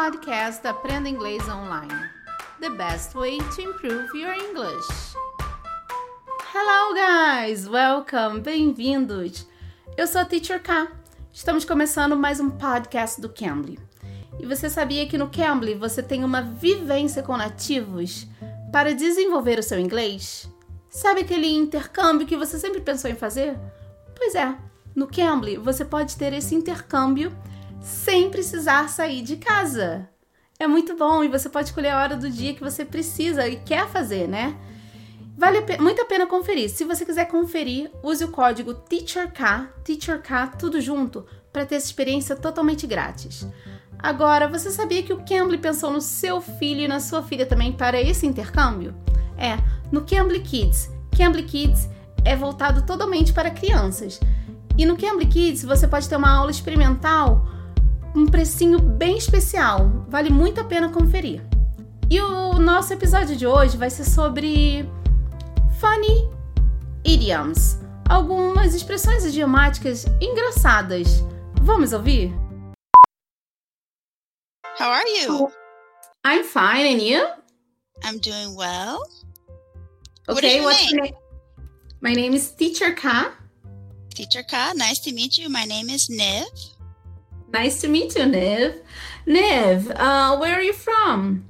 podcast Aprenda Inglês Online. The best way to improve your English. Hello, guys! Welcome! Bem-vindos! Eu sou a Teacher K. Estamos começando mais um podcast do Cambly. E você sabia que no Cambly você tem uma vivência com nativos para desenvolver o seu inglês? Sabe aquele intercâmbio que você sempre pensou em fazer? Pois é, no Cambly você pode ter esse intercâmbio sem precisar sair de casa. É muito bom e você pode escolher a hora do dia que você precisa e quer fazer, né? Vale muito a pena conferir. Se você quiser conferir, use o código TEACHERK, TEACHERK tudo junto, para ter essa experiência totalmente grátis. Agora, você sabia que o Cambly pensou no seu filho e na sua filha também para esse intercâmbio? É, no Cambly Kids. Cambly Kids é voltado totalmente para crianças. E no Cambly Kids você pode ter uma aula experimental um precinho bem especial. Vale muito a pena conferir. E o nosso episódio de hoje vai ser sobre funny idioms, algumas expressões idiomáticas engraçadas. Vamos ouvir? How are you? I'm fine, and you? I'm doing well. Okay, what what's your name? My name is Teacher Ka. Teacher Ka, nice to meet you. My name is Niv. Nice to meet you, Niv. Niv, uh, where are you from?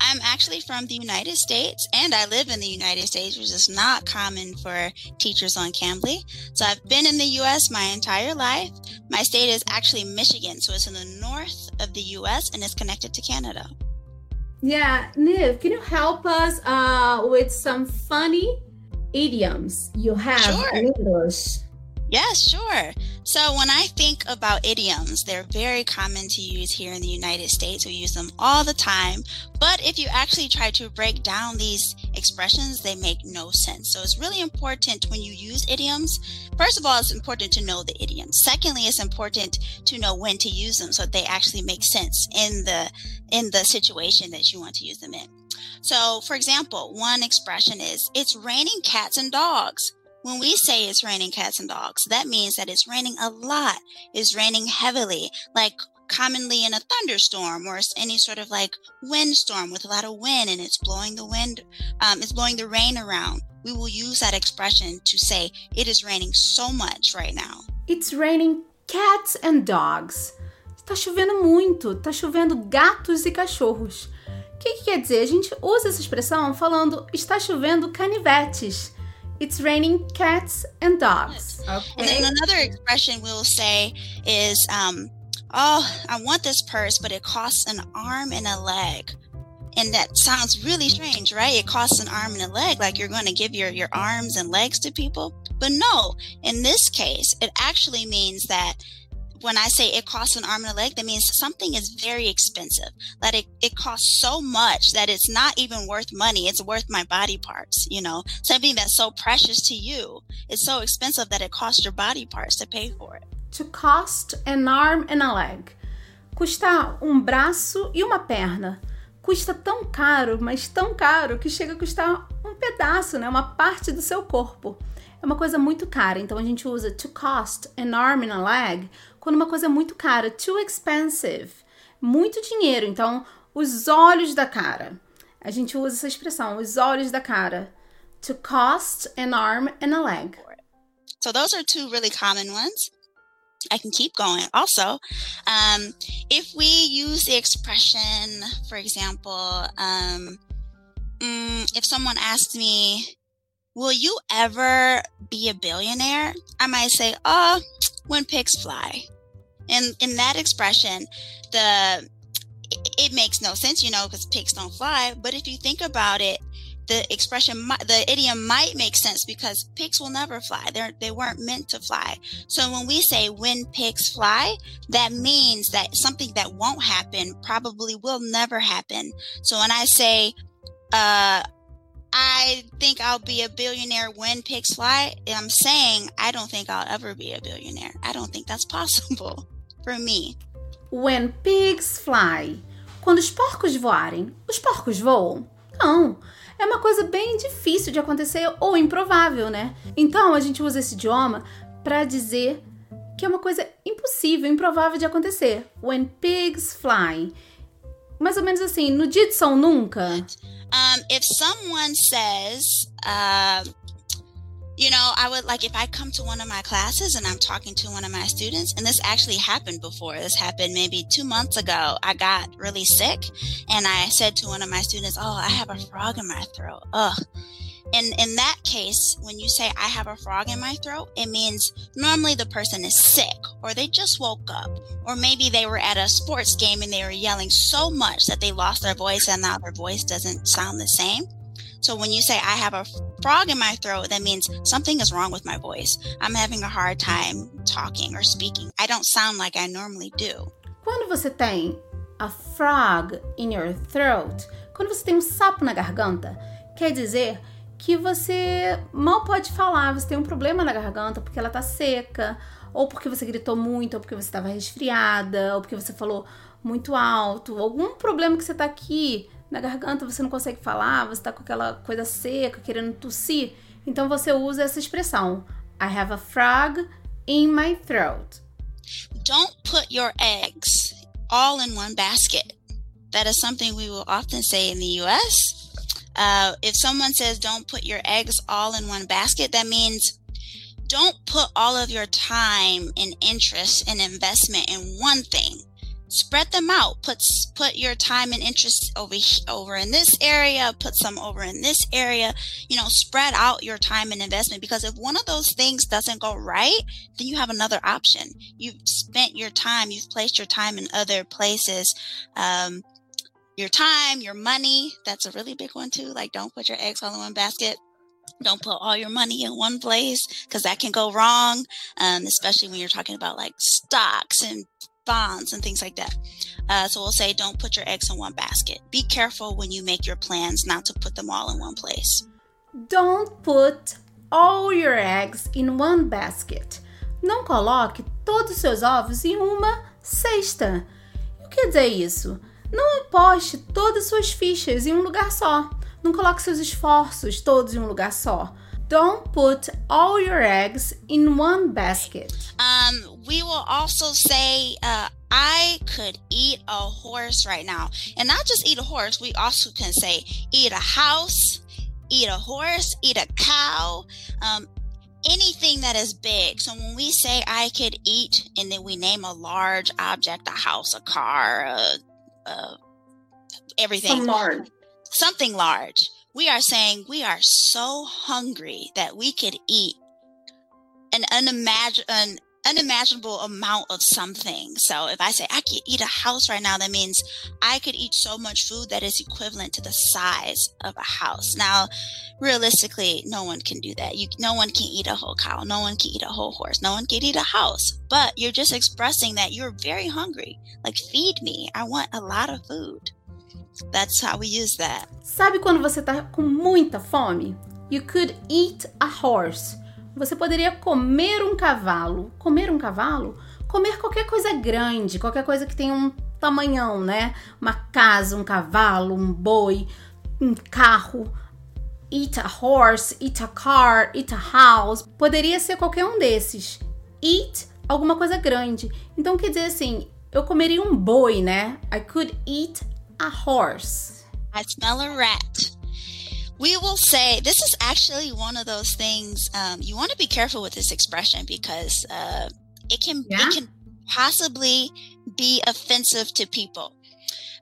I'm actually from the United States and I live in the United States, which is not common for teachers on Cambly. So I've been in the US my entire life. My state is actually Michigan, so it's in the north of the US and it's connected to Canada. Yeah, Niv, can you help us uh, with some funny idioms you have Sure. in English? Yes, sure. So when I think about idioms, they're very common to use here in the United States. We use them all the time. But if you actually try to break down these expressions, they make no sense. So it's really important when you use idioms. First of all, it's important to know the idioms. Secondly, it's important to know when to use them so that they actually make sense in the in the situation that you want to use them in. So, for example, one expression is it's raining cats and dogs. When we say it's raining cats and dogs, that means that it's raining a lot. It's raining heavily, like commonly in a thunderstorm or any sort of like windstorm with a lot of wind and it's blowing the wind, um, it's blowing the rain around. We will use that expression to say it is raining so much right now. It's raining cats and dogs. Tá chovendo muito, tá chovendo gatos e cachorros. O que, que quer dizer? A gente usa essa expressão falando está chovendo canivetes. It's raining cats and dogs. Okay. And Okay? then another expression we'll say is, um, oh, I want this purse, but it costs an arm and a leg. And that sounds really strange, right? It costs an arm and a leg, like you're going to give your, your arms and legs to people. But no, in this case, it actually means that when I say it costs an arm and a leg, that means something is very expensive. That it, it costs so much that it's not even worth money. It's worth my body parts, you know, something that's so precious to you. It's so expensive that it costs your body parts to pay for it. To cost an arm and a leg. Custar um braço e uma perna. Custa tão caro, mas tão caro que chega a custar um pedaço, né? Uma parte do seu corpo. É uma coisa muito cara, então a gente usa to cost an arm and a leg quando uma coisa é muito cara, too expensive. Muito dinheiro, então os olhos da cara. A gente usa essa expressão, os olhos da cara. To cost an arm and a leg. So those are two really common ones. I can keep going. Also, um, if we use the expression, for example, um, mm, if someone asks me, Will you ever be a billionaire? I might say, Oh, when pigs fly. And in that expression, the it- makes no sense, you know, because pigs don't fly. But if you think about it, the expression, the idiom might make sense because pigs will never fly. They're, they weren't meant to fly. So when we say when pigs fly, that means that something that won't happen probably will never happen. So when I say, uh, I think I'll be a billionaire when pigs fly, I'm saying I don't think I'll ever be a billionaire. I don't think that's possible for me. When pigs fly. Quando os porcos voarem, os porcos voam? Não. É uma coisa bem difícil de acontecer ou improvável, né? Então a gente usa esse idioma para dizer que é uma coisa impossível, improvável de acontecer. When pigs fly. mais ou menos assim, no dia de São Nunca. Um, if someone says, uh, you know, I would like if I come to one of my classes and I'm talking to one of my students, and this actually happened before. This happened maybe two months ago. I got really sick, and I said to one of my students, "Oh, I have a frog in my throat." Ugh. And in that case, when you say I have a frog in my throat, it means normally the person is sick or they just woke up or maybe they were at a sports game and they were yelling so much that they lost their voice and now their voice doesn't sound the same. So when you say I have a frog in my throat, that means something is wrong with my voice. I'm having a hard time talking or speaking. I don't sound like I normally do. Quando você tem a frog in your throat, quando você tem um sapo na garganta, quer dizer que você mal pode falar, você tem um problema na garganta porque ela tá seca, ou porque você gritou muito, ou porque você estava resfriada, ou porque você falou muito alto, algum problema que você tá aqui na garganta, você não consegue falar, você tá com aquela coisa seca, querendo tossir, então você usa essa expressão: I have a frog in my throat. Don't put your eggs all in one basket. That is something we will often say in the US. Uh, if someone says don't put your eggs all in one basket, that means don't put all of your time and interest and investment in one thing. Spread them out. Put put your time and interest over over in this area. Put some over in this area. You know, spread out your time and investment because if one of those things doesn't go right, then you have another option. You've spent your time. You've placed your time in other places. Um, your time, your money. That's a really big one too. Like, don't put your eggs all in one basket. Don't put all your money in one place because that can go wrong, um, especially when you're talking about like stocks and bonds and things like that. Uh, so we'll say, don't put your eggs in one basket. Be careful when you make your plans not to put them all in one place. Don't put all your eggs in one basket. Não coloque todos os seus ovos em uma cesta. O que quer dizer isso? Não aposte todas suas fichas em um lugar só. Não coloque seus esforços todos em um lugar só. Don't put all your eggs in one basket. Um, we will also say, uh, I could eat a horse right now. And not just eat a horse, we also can say eat a house, eat a horse, eat a cow, um, anything that is big. So when we say I could eat, and then we name a large object, a house, a car, a uh, everything. Some large. Something large. We are saying we are so hungry that we could eat an, an unimaginable amount of something. So if I say I could eat a house right now, that means I could eat so much food that is equivalent to the size of a house. Now, realistically, no one can do that. You, no one can eat a whole cow. No one can eat a whole horse. No one can eat a house. But you're just expressing that you're very hungry. Like, feed me. I want a lot of food. That's how we use that. Sabe quando você tá com muita fome? You could eat a horse. Você poderia comer um cavalo. Comer um cavalo? Comer qualquer coisa grande, qualquer coisa que tenha um tamanhão, né? Uma casa, um cavalo, um boi, um carro. Eat a horse, eat a car, eat a house. Poderia ser qualquer um desses. Eat alguma coisa grande. Então quer dizer assim, eu comeria um boi, né? I could eat a horse. I smell a rat. We will say this is actually one of those things. Um, you want to be careful with this expression because uh, it can Yeah. it can possibly be offensive to people.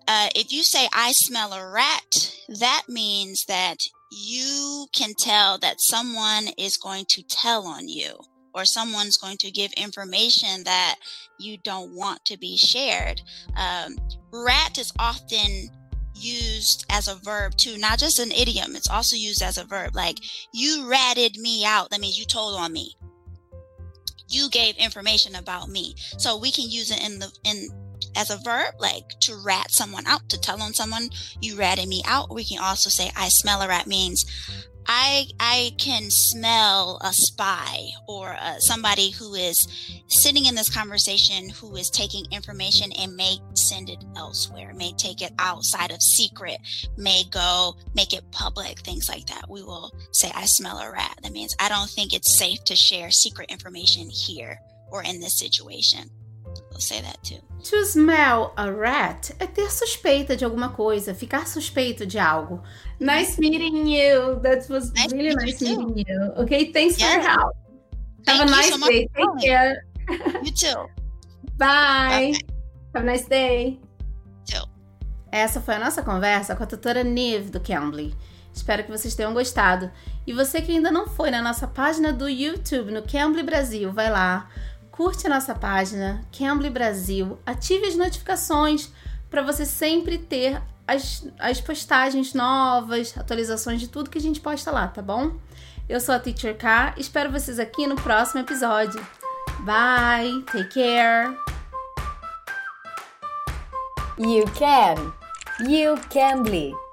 Uh, if you say "I smell a rat," that means that you can tell that someone is going to tell on you or someone's going to give information that you don't want to be shared. Um, rat is often used as a verb too, not just an idiom. It's also used as a verb. Like you ratted me out. That means you told on me. You gave information about me. So we can use it in the in as a verb, like to rat someone out, to tell on someone you ratted me out. We can also say I smell a rat means I I can smell a spy or uh, somebody who is sitting in this conversation who is taking information and may send it elsewhere, may take it outside of secret, may go make it public, things like that. We will say I smell a rat. That means I don't think it's safe to share secret information here or in this situation. We'll say that too. To smell a rat é ter suspeita de alguma coisa, ficar suspeito de algo. Nice meeting you. That was Nice really meeting nice you meeting you. Okay, thanks for your help. Thank Have a nice so day. Take care. You too. Bye. Have a nice day. Too. Essa foi a nossa conversa com a tutora Nive do Cambly. Espero que vocês tenham gostado. E você que ainda não foi na nossa página do YouTube, no Cambly Brasil, vai lá, curte a nossa página, Cambly Brasil, ative as notificações para você sempre ter as, as postagens novas, atualizações de tudo que a gente posta lá, tá bom? Eu sou a Teacher K, espero vocês aqui no próximo episódio. Bye, take care. You can. You can be.